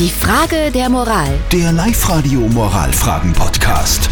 Die Frage der Moral. Der Live-Radio Moralfragen-Podcast.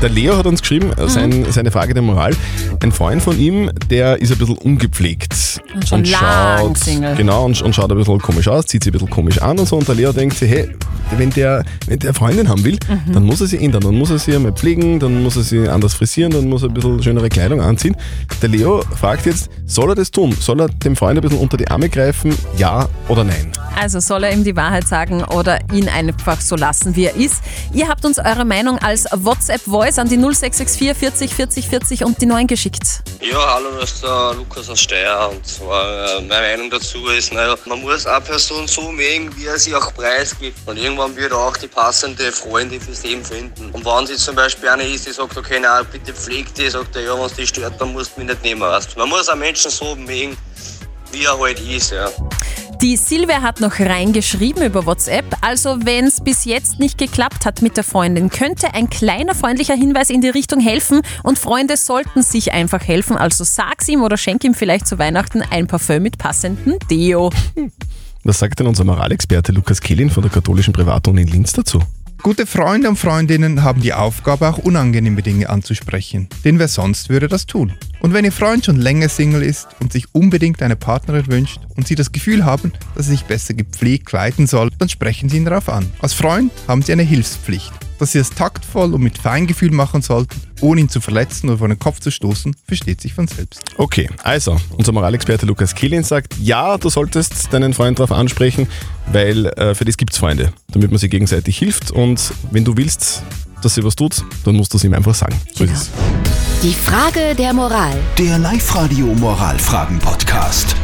Der Leo hat uns geschrieben, Mhm. sein, seine Frage der Moral. Ein Freund von ihm, der ist ein bisschen ungepflegt. Und schon lang Single. Genau, und, und schaut ein bisschen komisch aus, zieht sich ein bisschen komisch an und so. Und der Leo denkt sich, hey, wenn der, wenn der Freundin haben will, Mhm. dann muss er sie ändern. Dann muss er sie einmal pflegen, dann muss er sie anders frisieren, dann muss er ein bisschen schönere Kleidung anziehen. Der Leo fragt jetzt, soll er das tun? Soll er dem Freund ein bisschen unter die Arme greifen? Ja oder nein? Also soll er ihm die Wahrheit sagen oder ihn einfach so lassen, wie er ist. Ihr habt uns eure Meinung als WhatsApp-Voice an die 0664 40 40 40 und die 9 geschickt. Ja, hallo, das ist der Lukas aus Steyr und zwar, äh, meine Meinung dazu ist, naja, man muss eine Person so mögen, wie er sie auch preisgibt und irgendwann wird er auch die passende Freundin fürs Leben finden. Und wenn sie zum Beispiel eine ist, die sagt, okay, na, bitte pfleg die, sagt er, ja, wenn es die stört, dann musst du mich nicht nehmen. Weißt. Man muss einen Menschen so mögen, wie er halt ist, ja. Die Silvia hat noch reingeschrieben über WhatsApp. Also, wenn es bis jetzt nicht geklappt hat mit der Freundin, könnte ein kleiner freundlicher Hinweis in die Richtung helfen und Freunde sollten sich einfach helfen. Also sag's ihm oder schenk ihm vielleicht zu Weihnachten ein Parfüm mit passendem Deo. Was sagt denn unser Moralexperte Lukas Kehlin von der katholischen Privatuni in Linz dazu? Gute Freunde und Freundinnen haben die Aufgabe, auch unangenehme Dinge anzusprechen. Denn wer sonst würde das tun? Und wenn Ihr Freund schon länger Single ist und sich unbedingt eine Partnerin wünscht und Sie das Gefühl haben, dass er sich besser gepflegt kleiden soll, dann sprechen Sie ihn darauf an. Als Freund haben Sie eine Hilfspflicht. Dass Sie es taktvoll und mit Feingefühl machen sollten, ohne ihn zu verletzen oder vor den Kopf zu stoßen, versteht sich von selbst. Okay, also, unser Moralexperte Lukas Kehlin sagt, ja, du solltest deinen Freund darauf ansprechen, weil äh, für das gibt's Freunde, damit man sich gegenseitig hilft und wenn du willst, dass sie was tut, dann musst du es ihm einfach sagen. So ist es. Die Frage der Moral. Der Live-Radio Moralfragen-Podcast.